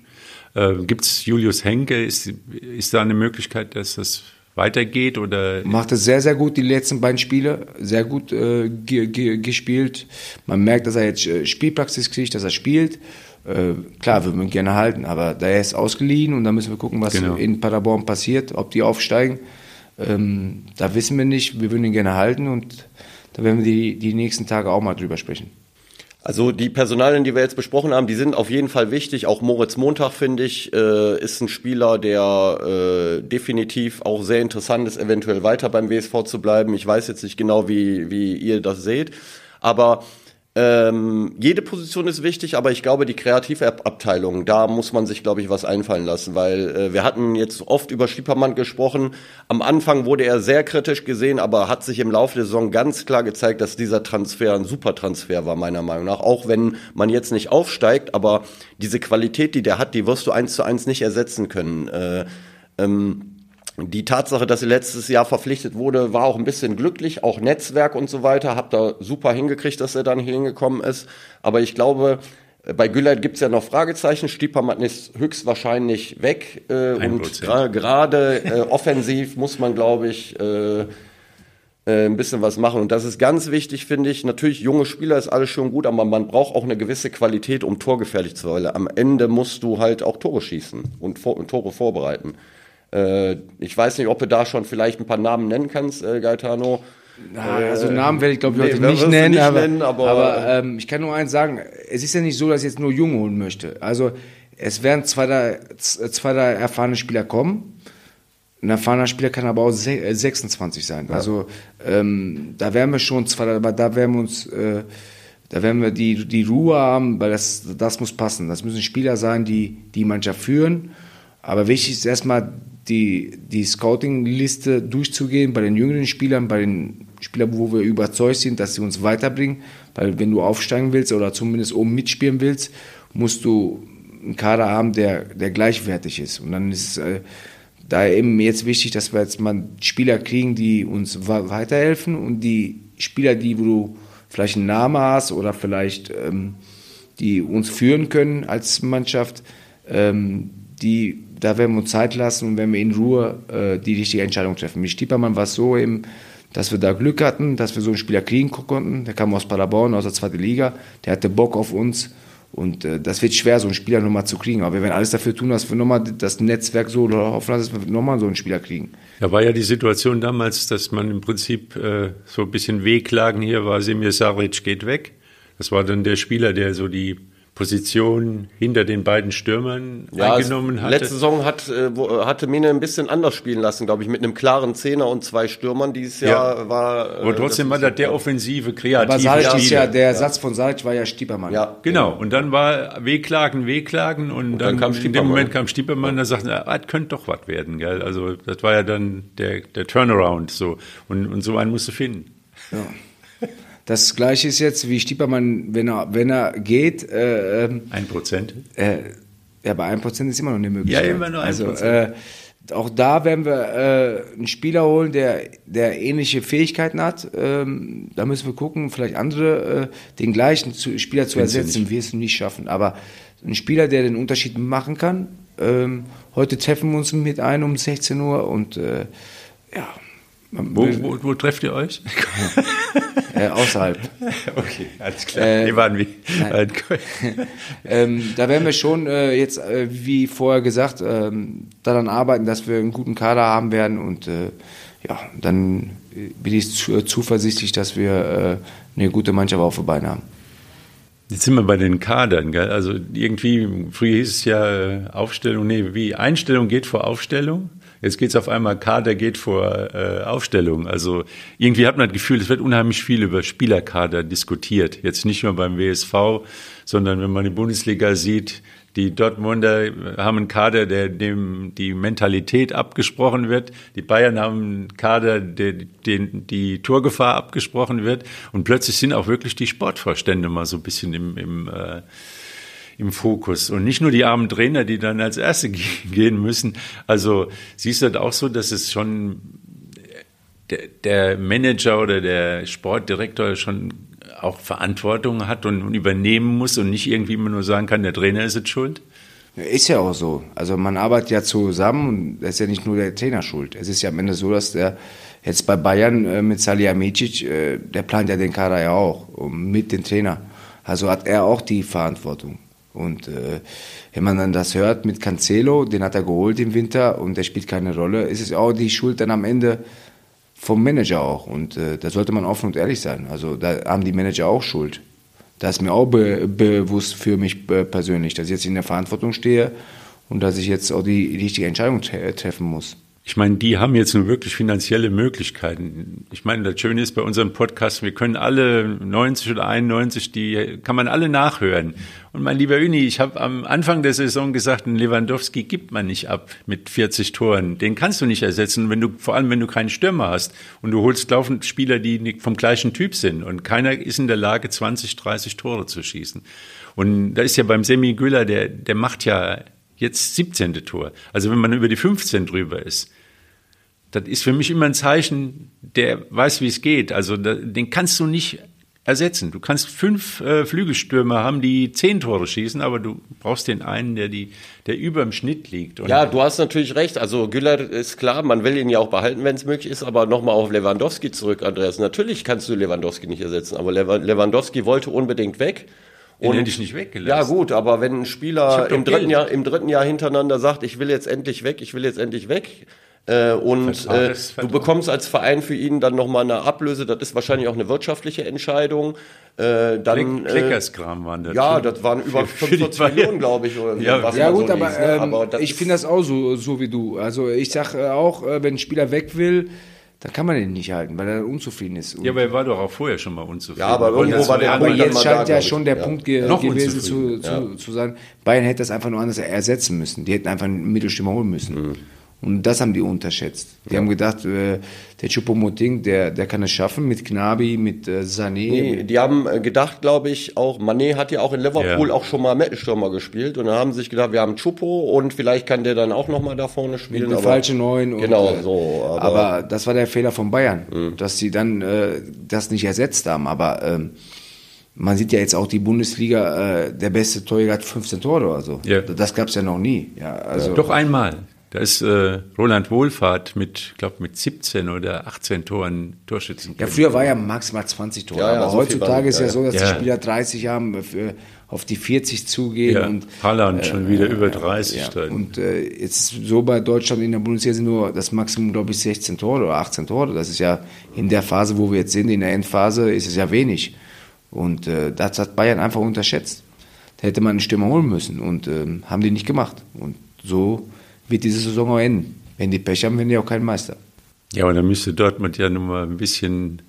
Äh, Gibt es Julius Henke? Ist, ist da eine Möglichkeit, dass das weitergeht? Oder? Macht es sehr, sehr gut, die letzten beiden Spiele. Sehr gut äh, ge, ge, gespielt. Man merkt, dass er jetzt äh, Spielpraxis kriegt, dass er spielt. Äh, klar, würden wir ihn gerne halten, aber da er ist ausgeliehen und da müssen wir gucken, was genau. in Paderborn passiert, ob die aufsteigen. Ähm, da wissen wir nicht. Wir würden ihn gerne halten und da werden wir die, die nächsten Tage auch mal drüber sprechen. Also die Personalien, die wir jetzt besprochen haben, die sind auf jeden Fall wichtig. Auch Moritz Montag, finde ich, äh, ist ein Spieler, der äh, definitiv auch sehr interessant ist, eventuell weiter beim WSV zu bleiben. Ich weiß jetzt nicht genau, wie, wie ihr das seht. Aber Ähm, jede Position ist wichtig, aber ich glaube, die Kreativabteilung, da muss man sich, glaube ich, was einfallen lassen, weil äh, wir hatten jetzt oft über Stiepermann gesprochen. Am Anfang wurde er sehr kritisch gesehen, aber hat sich im Laufe der Saison ganz klar gezeigt, dass dieser Transfer ein super Transfer war, meiner Meinung nach. Auch wenn man jetzt nicht aufsteigt, aber diese Qualität, die der hat, die wirst du eins zu eins nicht ersetzen können. Äh, ähm, die Tatsache, dass sie letztes Jahr verpflichtet wurde, war auch ein bisschen glücklich, auch Netzwerk und so weiter. Habt da super hingekriegt, dass er dann hier hingekommen ist. Aber ich glaube, bei Güllert gibt's ja noch Fragezeichen. Stiepermann ist höchstwahrscheinlich weg. Äh, und gerade äh, offensiv muss man, glaube ich, äh, äh, ein bisschen was machen. Und das ist ganz wichtig, finde ich. Natürlich, junge Spieler ist alles schon gut, aber man braucht auch eine gewisse Qualität, um torgefährlich zu sein. Am Ende musst du halt auch Tore schießen und, vor, und Tore vorbereiten. Äh, ich weiß nicht, ob du da schon vielleicht ein paar Namen nennen kannst, äh, Gaetano. Na, also Namen werde ich glaube ich nee, heute nicht nennen, nicht aber, nennen, aber, aber ähm, ich kann nur eins sagen, es ist ja nicht so, dass ich jetzt nur Junge holen möchte. Also es werden zwei, drei, zwei, drei erfahrene Spieler kommen. Ein erfahrener Spieler kann aber auch 26 sein. Ja. Also ähm, da werden wir schon zwei, aber da werden wir uns, äh, da werden wir die, die Ruhe haben, weil das, das muss passen. Das müssen Spieler sein, die die Mannschaft führen. Aber wichtig ist erstmal die, die Scouting-Liste durchzugehen bei den jüngeren Spielern, bei den Spielern, wo wir überzeugt sind, dass sie uns weiterbringen. Weil wenn du aufsteigen willst oder zumindest oben mitspielen willst, musst du einen Kader haben, der, der gleichwertig ist. Und dann ist es äh, da eben jetzt wichtig, dass wir jetzt mal Spieler kriegen, die uns weiterhelfen und die Spieler, die wo du vielleicht einen Namen hast oder vielleicht ähm, die uns führen können als Mannschaft, ähm, die da werden wir uns Zeit lassen und werden wir in Ruhe äh, die richtige Entscheidung treffen. Mit Stiepermann war es so eben, dass wir da Glück hatten, dass wir so einen Spieler kriegen konnten. Der kam aus Paderborn, aus der zweiten Liga. Der hatte Bock auf uns. Und äh, das wird schwer, so einen Spieler nochmal zu kriegen. Aber wir werden alles dafür tun, dass wir nochmal das Netzwerk so hoffen, dass wir nochmal so einen Spieler kriegen. Da war ja die Situation damals, dass man im Prinzip äh, so ein bisschen Wehklagen hier war, Semir Saric geht weg. Das war dann der Spieler, der so die Position hinter den beiden Stürmern ja, eingenommen hatte. Letzte Saison hat, äh, hatte Mine ein bisschen anders spielen lassen, glaube ich, mit einem klaren Zehner und zwei Stürmern. Dieses Jahr ja. war. Aber äh, trotzdem war das der offensive, kreative Aber Salic ist ja, der ja. Satz von Salic war ja Stiepermann. Ja, genau. Und dann war Wehklagen, Wehklagen und, und dann, dann, kam in dem Moment kam Stiepermann, da sagten, ah, das könnte doch was werden, gell? Also das war ja dann der, der Turnaround so. Und, und so einen musst du finden. Ja. Das gleiche ist jetzt wie Stiepermann, wenn er, wenn er geht. Äh, ähm, ein Prozent? Äh, ja, bei einem Prozent ist immer noch eine Möglichkeit. Ja, immer nur ein also, Prozent. Äh, auch da werden wir äh, einen Spieler holen, der, der ähnliche Fähigkeiten hat. Ähm, da müssen wir gucken, vielleicht andere, äh, den gleichen zu, Spieler zu ersetzen, wir es nicht schaffen. Aber ein Spieler, der den Unterschied machen kann. Ähm, heute treffen wir uns mit einem um 16 Uhr und äh, ja, wo, wo, wo, trefft ihr euch? äh, außerhalb. Okay, alles klar. Äh, wir waren wie. ähm, da werden wir schon äh, jetzt, äh, wie vorher gesagt, ähm, daran arbeiten, dass wir einen guten Kader haben werden und äh, ja, dann bin ich zu, zuversichtlich, dass wir äh, eine gute Mannschaft auf den Beinen haben. Jetzt sind wir bei den Kadern, gell? Also irgendwie, früher hieß es ja Aufstellung, nee, wie Einstellung geht vor Aufstellung. Jetzt geht es auf einmal, Kader geht vor äh, Aufstellung. Also irgendwie hat man das Gefühl, es wird unheimlich viel über Spielerkader diskutiert. Jetzt nicht nur beim WSV, sondern wenn man die Bundesliga sieht, die Dortmunder haben einen Kader, der dem die Mentalität abgesprochen wird. Die Bayern haben einen Kader, der den die Torgefahr abgesprochen wird. Und plötzlich sind auch wirklich die Sportvorstände mal so ein bisschen im, im äh, im Fokus und nicht nur die armen Trainer, die dann als Erste gehen müssen. Also siehst du das auch so, dass es schon der, der Manager oder der Sportdirektor schon auch Verantwortung hat und, und, übernehmen muss und nicht irgendwie immer nur sagen kann, der Trainer ist jetzt schuld? Ist ja auch so. Also man arbeitet ja zusammen und das ist ja nicht nur der Trainer schuld. Es ist ja am Ende so, dass der jetzt bei Bayern äh, mit Salihamidzic, äh, der plant ja den Kader ja auch mit dem Trainer. Also hat er auch die Verantwortung. Und äh, wenn man dann das hört mit Cancelo, den hat er geholt im Winter und der spielt keine Rolle, ist es auch die Schuld dann am Ende vom Manager auch. Und äh, da sollte man offen und ehrlich sein. Also da haben die Manager auch Schuld. Da ist mir auch be bewusst für mich äh, persönlich, dass ich jetzt in der Verantwortung stehe und dass ich jetzt auch die richtige Entscheidung tre treffen muss. Ich meine, die haben jetzt nun wirklich finanzielle Möglichkeiten. Ich meine, das Schöne ist bei unserem Podcast, wir können alle 90 oder 91, die kann man alle nachhören. Und mein lieber Uni, ich habe am Anfang der Saison gesagt, einen Lewandowski gibt man nicht ab mit 40 Toren. Den kannst du nicht ersetzen, wenn du, vor allem wenn du keinen Stürmer hast. Und du holst laufend Spieler, die vom gleichen Typ sind. Und keiner ist in der Lage, 20, 30 Tore zu schießen. Und da ist ja beim Semi Güller, der, der macht ja jetzt 17. Tor. Also wenn man über die 15 drüber ist, das ist für mich immer ein Zeichen, der weiß, wie es geht. Also den kannst du nicht ersetzen. Du kannst fünf äh, Flügelstürmer haben, die zehn Tore schießen, aber du brauchst den einen, der die, der über dem Schnitt liegt. Und ja, du hast natürlich recht. Also Güller ist klar, man will ihn ja auch behalten, wenn es möglich ist. Aber nochmal auf Lewandowski zurück, Andreas. Natürlich kannst du Lewandowski nicht ersetzen, aber Lewandowski wollte unbedingt weg. Den und, hätte ich nicht weggelassen. Ja gut, aber wenn ein Spieler im dritten, Jahr, im dritten Jahr hintereinander sagt, ich will jetzt endlich weg, ich will jetzt endlich weg, äh, und äh, du bekommst als Verein für ihn dann nochmal eine Ablöse, das ist wahrscheinlich auch eine wirtschaftliche Entscheidung. Äh, dann, Klick, Klickerskram waren das. Ja, das waren über 45 Millionen, glaube ich. Oder ja, ja gut, so aber, liest, ne? ähm, aber ich finde das auch so, so wie du. Also ich sage äh, auch, äh, wenn ein Spieler weg will, dann kann man den nicht halten, weil er unzufrieden ist. Ja, aber er war doch auch vorher schon mal unzufrieden. Ja, aber irgendwo war der Aber jetzt scheint ja schon der ja. Punkt ge Noch gewesen zu, zu, ja. zu, sein, Bayern hätte das einfach nur anders ersetzen müssen. Die hätten einfach einen Mittelstürmer holen müssen. Mhm. Und das haben die unterschätzt. Die ja. haben gedacht, äh, der Choupo-Moting, der, der kann es schaffen mit Gnabi, mit äh, Sané. Nee, die haben äh, gedacht, glaube ich, auch, Mané hat ja auch in Liverpool ja. auch schon mal Mittelstürmer gespielt. Und dann haben sie sich gedacht, wir haben Choupo und vielleicht kann der dann auch nochmal da vorne spielen. Mit einem falschen Neun. Genau, und, äh, so. Aber, aber, das war der Fehler von Bayern, mhm. dass sie dann äh, das nicht ersetzt haben. Aber ähm, man sieht ja jetzt auch die Bundesliga, äh, der beste Torjäger hat 15 Tore oder so. Ja. Das gab es ja noch nie. Ja, also, Doch einmal. Da ist äh, Roland Wohlfahrt mit, glaube mit 17 oder 18 Toren Torschützen. Ja, früher war ja maximal 20 Tore, ja, aber so heutzutage ist ja, ja so, dass ja. die Spieler 30 haben, äh, für, auf die 40 zugehen. Ja, und, Haaland äh, schon wieder über 30. Ja, und äh, jetzt ist so bei Deutschland in der Bundesliga sind nur das Maximum, glaube ich, 16 Tore oder 18 Tore. Das ist ja in der Phase, wo wir jetzt sind, in der Endphase, ist es ja wenig. Und äh, das hat Bayern einfach unterschätzt. Da hätte man einen Stürmer holen müssen und äh, haben die nicht gemacht. Und so wird diese Saison auch enden. Wenn die Pech haben, werden die auch kein Meister. Ja, aber dann müsste Dortmund ja nun mal ein bisschen,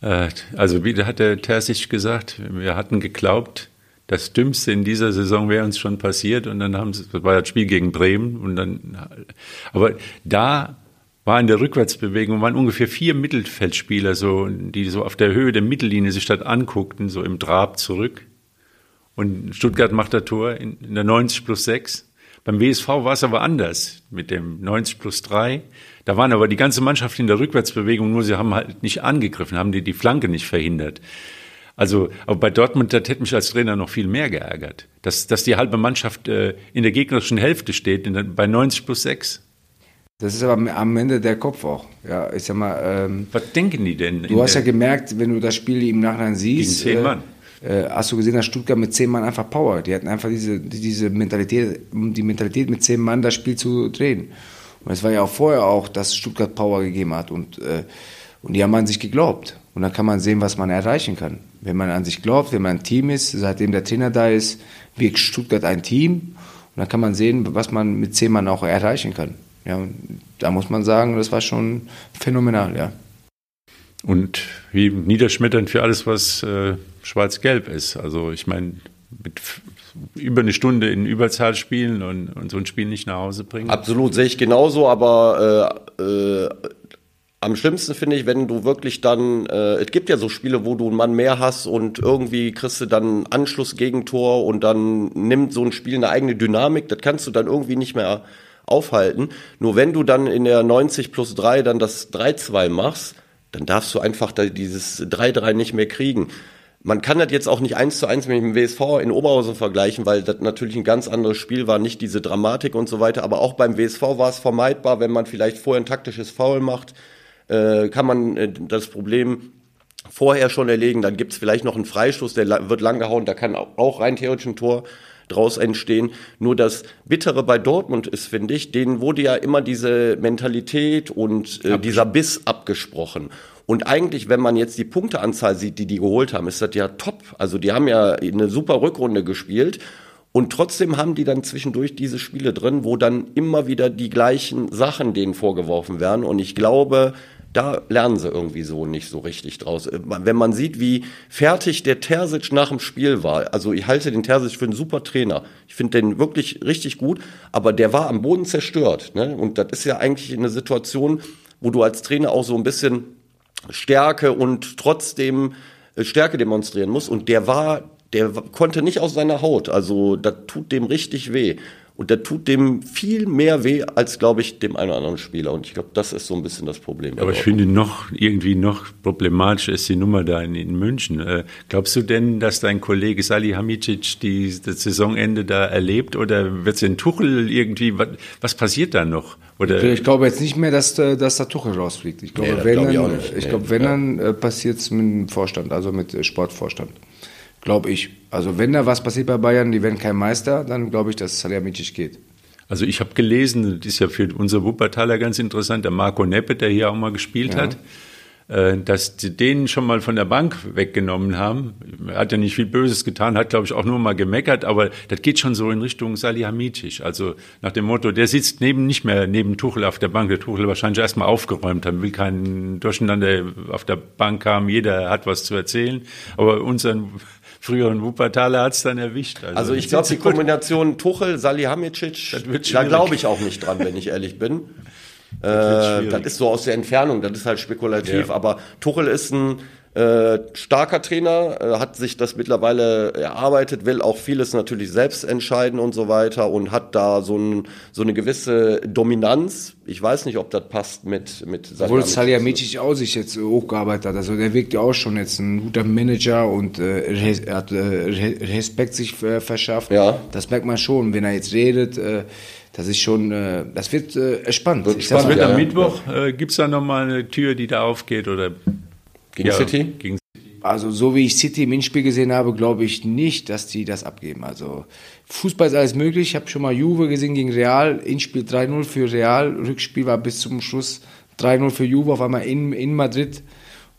äh, also wie hat der Terzic gesagt, wir hatten geglaubt, das Dümmste in dieser Saison wäre uns schon passiert und dann haben sie, das war das Spiel gegen Bremen und dann, aber da war in der Rückwärtsbewegung, waren ungefähr vier Mittelfeldspieler, so, die so auf der Höhe der Mittellinie sich statt anguckten, so im Trab zurück. Und Stuttgart macht das Tor in, in der 90 plus 6. Beim WSV war es aber anders mit dem 90 plus 3. Da waren aber die ganze Mannschaft in der Rückwärtsbewegung, nur sie haben halt nicht angegriffen, haben die die Flanke nicht verhindert. Also, aber bei Dortmund, das hätte mich als Trainer noch viel mehr geärgert. Dass, dass die halbe Mannschaft äh, in der gegnerischen Hälfte steht, der, bei 90 plus 6. Das ist aber am Ende der Kopf auch. Ja, ich sag mal, ähm, Was denken die denn? Du hast ja gemerkt, wenn du das Spiel im Nachhinein siehst. Gegen zehn Mann. Äh, äh, hast du gesehen, dass Stuttgart mit zehn Mann einfach Power. Die hatten einfach diese, diese Mentalität, die Mentalität mit zehn Mann das Spiel zu drehen. Und es war ja auch vorher auch, dass Stuttgart Power gegeben hat und, äh, und die haben an sich geglaubt. Und dann kann man sehen, was man erreichen kann. Wenn man an sich glaubt, wenn man ein Team ist, seitdem der Trainer da ist, wirkt Stuttgart ein Team. Und dann kann man sehen, was man mit zehn Mann auch erreichen kann. Ja, da muss man sagen, das war schon phänomenal, ja. Und wie niederschmetternd für alles, was äh, schwarz-gelb ist. Also ich meine, mit über eine Stunde in Überzahl spielen und, und so ein Spiel nicht nach Hause bringen. Absolut, sehe ich genauso, aber äh, äh, am schlimmsten finde ich, wenn du wirklich dann, äh, es gibt ja so Spiele, wo du einen Mann mehr hast und irgendwie kriegst du dann Anschlussgegentor und dann nimmt so ein Spiel eine eigene Dynamik, das kannst du dann irgendwie nicht mehr aufhalten. Nur wenn du dann in der 90 plus 3 dann das 3-2 machst, dann darfst du einfach da dieses 3-3 nicht mehr kriegen. Man kann das jetzt auch nicht eins zu eins mit dem WSV in Oberhausen vergleichen, weil das natürlich ein ganz anderes Spiel war, nicht diese Dramatik und so weiter. Aber auch beim WSV war es vermeidbar, wenn man vielleicht vorher ein taktisches Foul macht, äh, kann man äh, das Problem vorher schon erlegen. Dann gibt es vielleicht noch einen Freistoß, der wird lang gehauen, da kann auch rein theoretisch ein Tor draus entstehen. Nur das Bittere bei Dortmund ist, finde ich, denen wurde ja immer diese Mentalität und äh, dieser Biss abgesprochen. Und eigentlich, wenn man jetzt die Punkteanzahl sieht, die die geholt haben, ist das ja top. Also die haben ja eine super Rückrunde gespielt. Und trotzdem haben die dann zwischendurch diese Spiele drin, wo dann immer wieder die gleichen Sachen denen vorgeworfen werden. Und ich glaube, da lernen sie irgendwie so nicht so richtig draus. Wenn man sieht, wie fertig der Terzic nach dem Spiel war, also ich halte den Terzic für einen super Trainer. Ich finde den wirklich richtig gut, aber der war am Boden zerstört. Ne? Und das ist ja eigentlich eine Situation, wo du als Trainer auch so ein bisschen Stärke und trotzdem äh, Stärke demonstrieren musst. Und der war, der konnte nicht aus seiner Haut. Also das tut dem richtig weh. Und der tut dem viel mehr weh als, glaube ich, dem einen oder anderen Spieler. Und ich glaube, das ist so ein bisschen das Problem. Aber ich finde noch irgendwie noch problematischer ist die Nummer da in, in München. Äh, glaubst du denn, dass dein Kollege Salihamidzic die, das Saisonende da erlebt oder wird es in Tuchel irgendwie, was, was passiert da noch? Oder ich glaube jetzt nicht mehr, dass, äh, dass der Tuchel rausfliegt. Ich glaube, Nee, wenn, glaub ich dann, ich Nee, glaube, wenn ja. dann äh, passiert es mit dem Vorstand, also mit äh, Sportvorstand. Glaube ich. Also wenn da was passiert bei Bayern, die werden kein Meister, dann glaube ich, dass Salihamidzic geht. Also ich habe gelesen, das ist ja für unser Wuppertaler ganz interessant, der Marco Neppe, der hier auch mal gespielt hat, äh, dass die den schon mal von der Bank weggenommen haben. Er hat ja nicht viel Böses getan, hat glaube ich auch nur mal gemeckert, aber das geht schon so in Richtung Salihamidzic. Also nach dem Motto, der sitzt neben nicht mehr neben Tuchel auf der Bank, der Tuchel wahrscheinlich erstmal aufgeräumt haben, will kein Durcheinander auf der Bank haben, jeder hat was zu erzählen, aber unseren früheren Wuppertaler hat's dann erwischt. Also ich glaube, die Kombination Tuchel, Salihamidzic, Das da glaube ich auch nicht dran, wenn ich ehrlich bin. wird Äh, das ist so aus der Entfernung, das ist halt spekulativ, Ja. aber Tuchel ist ein äh, starker Trainer, äh, hat sich das mittlerweile erarbeitet, will auch vieles natürlich selbst entscheiden und so weiter und hat da so, ein, so eine gewisse Dominanz. Ich weiß nicht, ob das passt mit mit Obwohl Salihamidzic. Auch sich jetzt hochgearbeitet hat. Also der wirkt ja auch schon jetzt ein guter Manager und äh, res- er hat äh, Re- Respekt sich äh, verschafft. Ja. Das merkt man schon, wenn er jetzt redet. Äh, das ist schon, äh, das wird äh, spannend. Wird spannend, wird ja, am ja. Mittwoch? Äh, Gibt es da nochmal eine Tür, die da aufgeht? Oder Gegen City? Gegen Also so wie ich City im Hinspiel gesehen habe, glaube ich nicht, dass die das abgeben. Also Fußball ist alles möglich. Ich habe schon mal Juve gesehen gegen Real. Hinspiel 3-0 für Real. Rückspiel war bis zum Schluss 3-0 für Juve auf einmal in, in Madrid.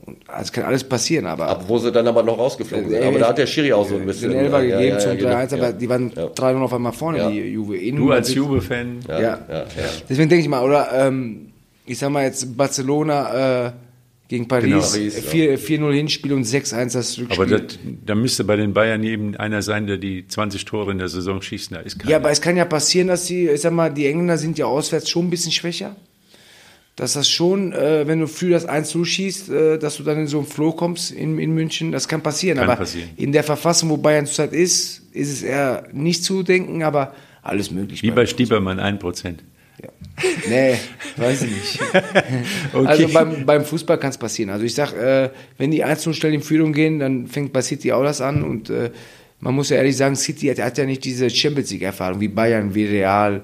Und es kann alles passieren, aber Ab, wo sie dann aber noch rausgeflogen sind. Aber da hat der Schiri auch so ein bisschen. den Elfer ja, gegeben ja, zum ja, genau. 3-1, aber Ja. die waren Ja. 3-0 auf einmal vorne, Ja. die Juve. In Du als. Juve-Fan. Ja. ja, ja. Deswegen denke ich mal, oder ähm, ich sag mal jetzt Barcelona äh, gegen Paris, Genau. Paris, ja. 4 4-0 Hinspiel und 6-1 das Rückspiel. Aber das, da müsste bei den Bayern eben einer sein, der die 20 Tore in der Saison schießt. Da ist keiner. Ja, aber es kann ja passieren, dass die, ich sag mal, die Engländer sind ja auswärts schon ein bisschen schwächer. Dass das schon, äh, wenn du früh das 1 zuschießt, äh, dass du dann in so einen Flow kommst in, in München, das kann passieren. Kann aber passieren. in der Verfassung, wo Bayern zurzeit ist, ist es eher nicht zu denken, aber alles möglich. Wie bei- bei Stiebermann 1%. Nee, weiß ich nicht. Okay. Also beim, beim Fußball kann es passieren. Also ich sag, äh, wenn die 1 schnell in Führung gehen, dann fängt bei City auch das an und äh, man muss ja ehrlich sagen, City hat, hat ja nicht diese Champions League Erfahrung wie Bayern, wie Real.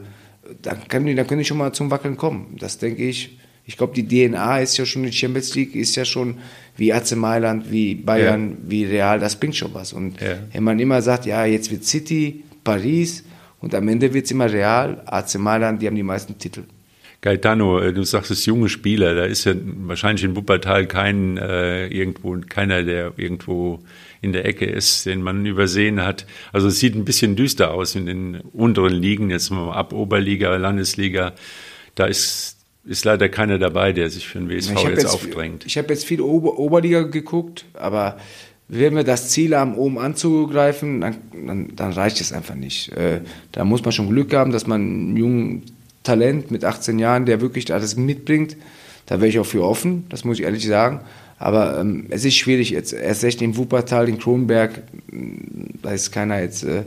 Dann können die, dann können die schon mal zum Wackeln kommen. Das denke ich. Ich glaube, die DNA ist ja schon die Champions League, ist ja schon wie AC Mailand, wie Bayern, wie Real. Das bringt schon was. Und Ja. wenn man immer sagt, ja, jetzt wird City, Paris und am Ende wird es immer Real, AC Mailand, die haben die meisten Titel. Gaetano, äh, du sagst es junge Spieler, da ist ja wahrscheinlich in Wuppertal kein äh, irgendwo keiner, der irgendwo in der Ecke ist, den man übersehen hat. Also es sieht ein bisschen düster aus in den unteren Ligen, jetzt mal ab Oberliga, Landesliga. Da ist ist leider keiner dabei, der sich für den WSV habe jetzt, jetzt, aufdrängt. ich hab jetzt viel Ober Oberliga geguckt, aber wenn wir das Ziel haben, oben anzugreifen, dann, dann, dann reicht es einfach nicht. Äh, da muss man schon Glück haben, dass man einen jungen Talent mit 18 Jahren, der wirklich alles mitbringt, da wäre ich auch für offen, das muss ich ehrlich sagen. Aber ähm, es ist schwierig jetzt. Erst recht in Wuppertal, in Kronberg, da ist keiner jetzt. Äh,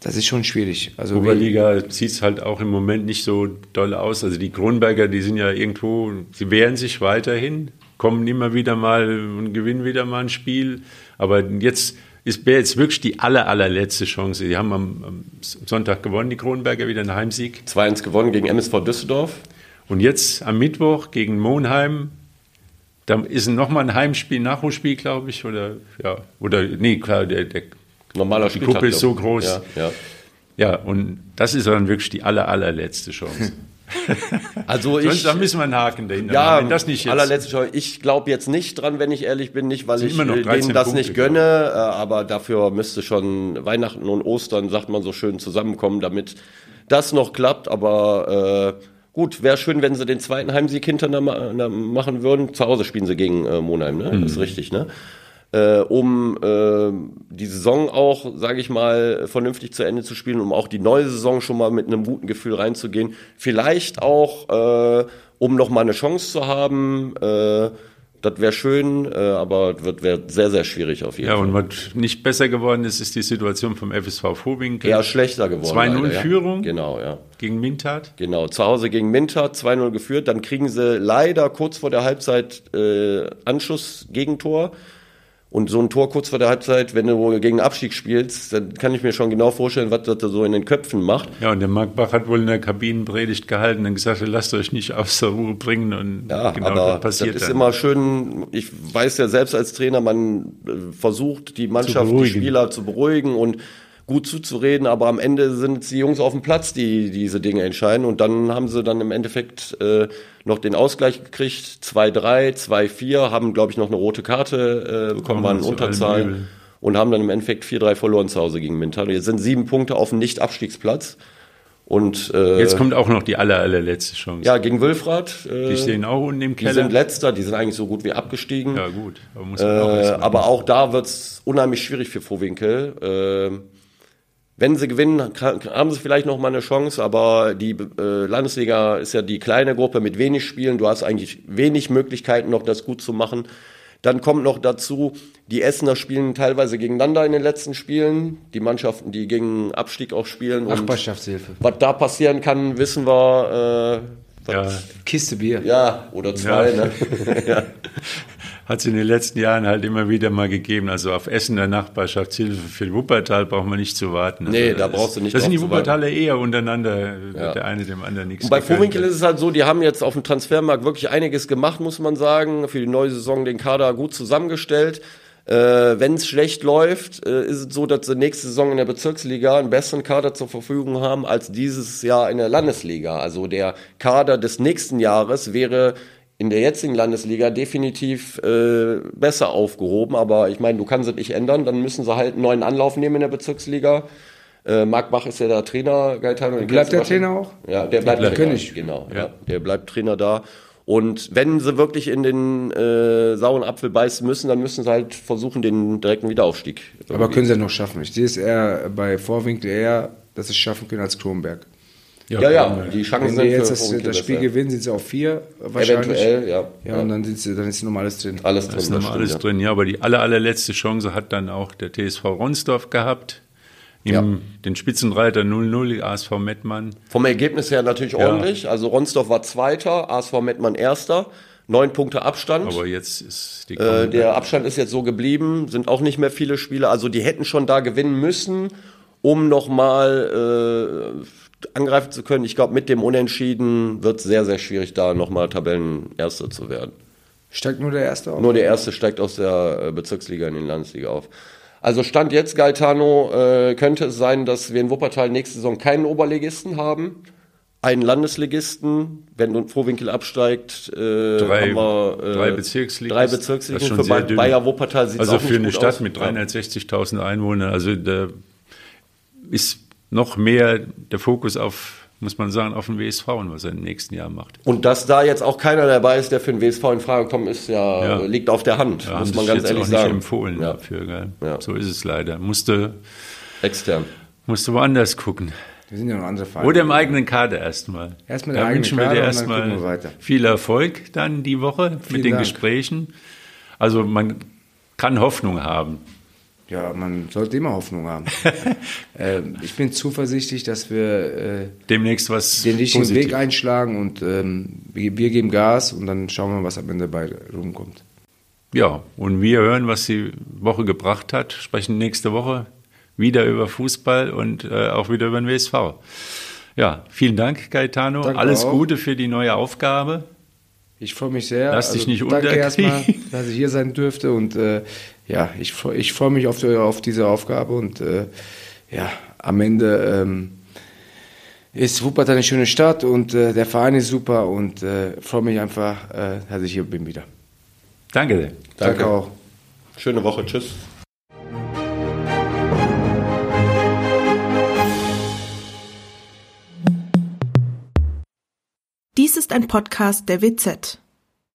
das ist schon schwierig. Also Oberliga sieht es halt auch im Moment nicht so doll aus. Also die Kronberger, die sind ja irgendwo, sie wehren sich weiterhin, kommen immer wieder mal und gewinnen wieder mal ein Spiel. Aber jetzt ist wäre jetzt wirklich die aller, allerletzte Chance. Die haben am, am Sonntag gewonnen, die Kronberger, wieder einen Heimsieg. 2-1 gewonnen gegen MSV Düsseldorf. Und jetzt am Mittwoch gegen Monheim, da ist nochmal ein Heimspiel, Nachholspiel, glaube ich, oder, ja, oder, nee, klar, der, der Normaler Die. Gruppe ist so groß. Ja, ja. Ja, und das ist dann wirklich die aller, allerletzte Chance. Also Sonst, ich, da müssen wir einen Haken dahinter ja, machen. Wenn das nicht jetzt, allerletzte. Ich glaube jetzt nicht dran, wenn ich ehrlich bin, nicht, weil ich immer noch 13 denen das Punkte, nicht gönne, äh, aber dafür müsste schon Weihnachten und Ostern, sagt man so schön, zusammenkommen, damit das noch klappt. Aber äh, gut, wäre schön, wenn sie den zweiten Heimsieg hintereinander machen würden. Zu Hause spielen sie gegen äh, Monheim, ne? Mhm. Das ist richtig, ne? Äh, um äh, die Saison auch, sage ich mal, vernünftig zu Ende zu spielen, um auch die neue Saison schon mal mit einem guten Gefühl reinzugehen. Vielleicht auch, äh, um noch mal eine Chance zu haben. Äh, das wäre schön, äh, aber wird wäre sehr, sehr schwierig auf jeden ja, Fall. und was nicht besser geworden ist, ist die Situation vom FSV Vorwinkel. Eher schlechter geworden. 2-0 leider, ja. Führung. Genau, ja. Gegen Mintat. Genau, zu Hause gegen Minter 2-0 geführt, dann kriegen sie leider kurz vor der Halbzeit äh, Anschluss-Gegentor. Und so ein Tor kurz vor der Halbzeit, wenn du gegen Abstieg spielst, dann kann ich mir schon genau vorstellen, was das da so in den Köpfen macht. Ja, und der Marc Bach hat wohl in der Kabinenpredigt gehalten und gesagt, lasst euch nicht aus der Ruhe bringen. Und Ja, genau aber das passiert das ist dann. immer schön. Ich weiß ja selbst als Trainer, man äh, versucht, die Mannschaft, die. Spieler zu beruhigen und gut zuzureden, aber am Ende sind es die Jungs auf dem Platz, die diese Dinge entscheiden. Und dann haben sie dann im Endeffekt äh, noch den Ausgleich gekriegt. 2-3, 2-4, haben, glaube ich, noch eine rote Karte äh, bekommen, waren in zu allem Unterzahl Übel. und haben dann im Endeffekt 4-3 verloren zu Hause gegen Mintal. Jetzt sind sieben Punkte auf dem Nicht-Abstiegsplatz. Und äh, Jetzt kommt auch noch die aller, allerletzte Chance. ja, gegen Wülfrath. Äh, Die stehen auch unten im die Keller. sind letzter, die sind eigentlich so gut wie abgestiegen. ja, gut. Aber, muss man auch Äh, mal- aber auch da wird's unheimlich schwierig für Vorwinkel. Wenn sie gewinnen, kann- haben sie vielleicht noch mal eine Chance, aber die äh, Landesliga ist ja die kleine Gruppe mit wenig Spielen. Du hast eigentlich wenig Möglichkeiten, noch das gut zu machen. Dann kommt noch dazu, die Essener spielen teilweise gegeneinander in den letzten Spielen. Die Mannschaften, die gegen Abstieg auch spielen. Und Nachbarschaftshilfe. was da passieren kann, wissen wir. Äh, ja, Kiste Bier. ja, oder zwei. Ja. Ne? hat es in den letzten Jahren halt immer wieder mal gegeben. Also auf Essen der Nachbarschaftshilfe für Wuppertal braucht man nicht zu warten. Also Nee, da brauchst du nicht Das sind die. Wuppertaler eher untereinander, Ja. der eine dem anderen nichts Und bei hat. ist es halt so, die haben jetzt auf dem Transfermarkt wirklich einiges gemacht, muss man sagen. Für die neue Saison den Kader gut zusammengestellt. Äh, Wenn es schlecht läuft, äh, ist es so, dass sie nächste Saison in der Bezirksliga einen besseren Kader zur Verfügung haben als dieses Jahr in der Landesliga. Also der Kader des nächsten Jahres wäre in der jetzigen Landesliga definitiv äh, besser aufgehoben. Aber ich meine, du kannst es nicht ändern. Dann müssen sie halt einen neuen Anlauf nehmen in der Bezirksliga. Äh, Marc Bach ist ja der Trainer, Gaetano. Bleibt der. Trainer auch? Ja, der bleibt bleibt Trainer. König. Genau, ja. Ja. Der bleibt Trainer da. Und wenn sie wirklich in den äh, sauren Apfel beißen müssen, dann müssen sie halt versuchen, den direkten Wiederaufstieg. Aber irgendwie. können sie ja noch schaffen. Ich sehe es eher bei Vorwinkel eher, dass sie es schaffen können als Kronberg. Ja, ja, die Chancen Wenn sind die jetzt für das, das Spiel gewinnen, sind sie auf vier wahrscheinlich. Eventuell, ja. Ja, und dann, sind sie, dann ist nochmal alles drin. alles drin. ist das nochmal alles stimmt, drin. Ja, aber die aller, allerletzte Chance hat dann auch der TSV Ronsdorf gehabt. Im, Ja. Den Spitzenreiter 0-0, ASV Mettmann. Vom Ergebnis her natürlich ordentlich. Also Ronsdorf war Zweiter, ASV Mettmann Erster. Neun Punkte Abstand. Aber jetzt ist die Äh, der Abstand ist jetzt so geblieben, sind auch nicht mehr viele Spiele. Also die hätten schon da gewinnen müssen, um nochmal äh, angreifen zu können. Ich glaube, mit dem Unentschieden wird es sehr, sehr schwierig, da nochmal Tabellenerster zu werden. Steigt nur der Erste auf. Nur der Erste steigt aus der äh, Bezirksliga in die Landesliga auf. Also Stand jetzt, Gaetano, äh, könnte es sein, dass wir in Wuppertal nächste Saison keinen Oberligisten haben, einen Landesligisten, wenn Vorwinkel absteigt, äh, Drei- haben wir äh, drei Bezirksligisten. Drei Bezirksligisten. Für sehr Ba- dünn. Bayer Wuppertal sieht Also auch für nicht eine gut Stadt aus. mit Ja. 360.000 Einwohnern, also da ist noch mehr der Fokus auf, muss man sagen, auf den WSV und was er im nächsten Jahr macht. Und dass da jetzt auch keiner dabei ist, der für den WSV in Frage kommt, ist ja, Ja. liegt auf der Hand, Da muss man ganz jetzt ehrlich auch nicht sagen. empfohlen Ja. dafür. Gell? Ja. So ist es leider. Musste, Extern. musste woanders gucken. Wir sind ja noch andere Vereine. Oder im eigenen Kader erstmal. Erst mit da der eigenen wünschen wir dir Kader und dann erstmal gucken wir weiter. viel Erfolg dann die Woche mit den Dank. Gesprächen. Also man kann Hoffnung haben. Ja, man sollte immer Hoffnung haben. ähm, ich bin zuversichtlich, dass wir äh, Demnächst was den richtigen positiv. Weg einschlagen und ähm, wir, wir geben Gas und dann schauen wir, was am Ende dabei rumkommt. Ja, und wir hören, was die Woche gebracht hat, sprechen nächste Woche wieder über Fußball und äh, auch wieder über den WSV. Ja, vielen Dank, Gaetano. Danke Alles auch. Gute für die neue Aufgabe. Ich freue mich sehr. Also Lass dich nicht danke unterkriegen. erstmal, dass ich hier sein dürfte und äh, ja, ich, ich freue mich auf, auf diese Aufgabe und äh, ja, am Ende ähm, ist Wuppertal eine schöne Stadt und äh, der Verein ist super und äh, freue mich einfach, äh, dass ich hier bin wieder. Danke sehr. Danke. Danke auch. Schöne Woche. Tschüss. Dies ist ein Podcast der WZ.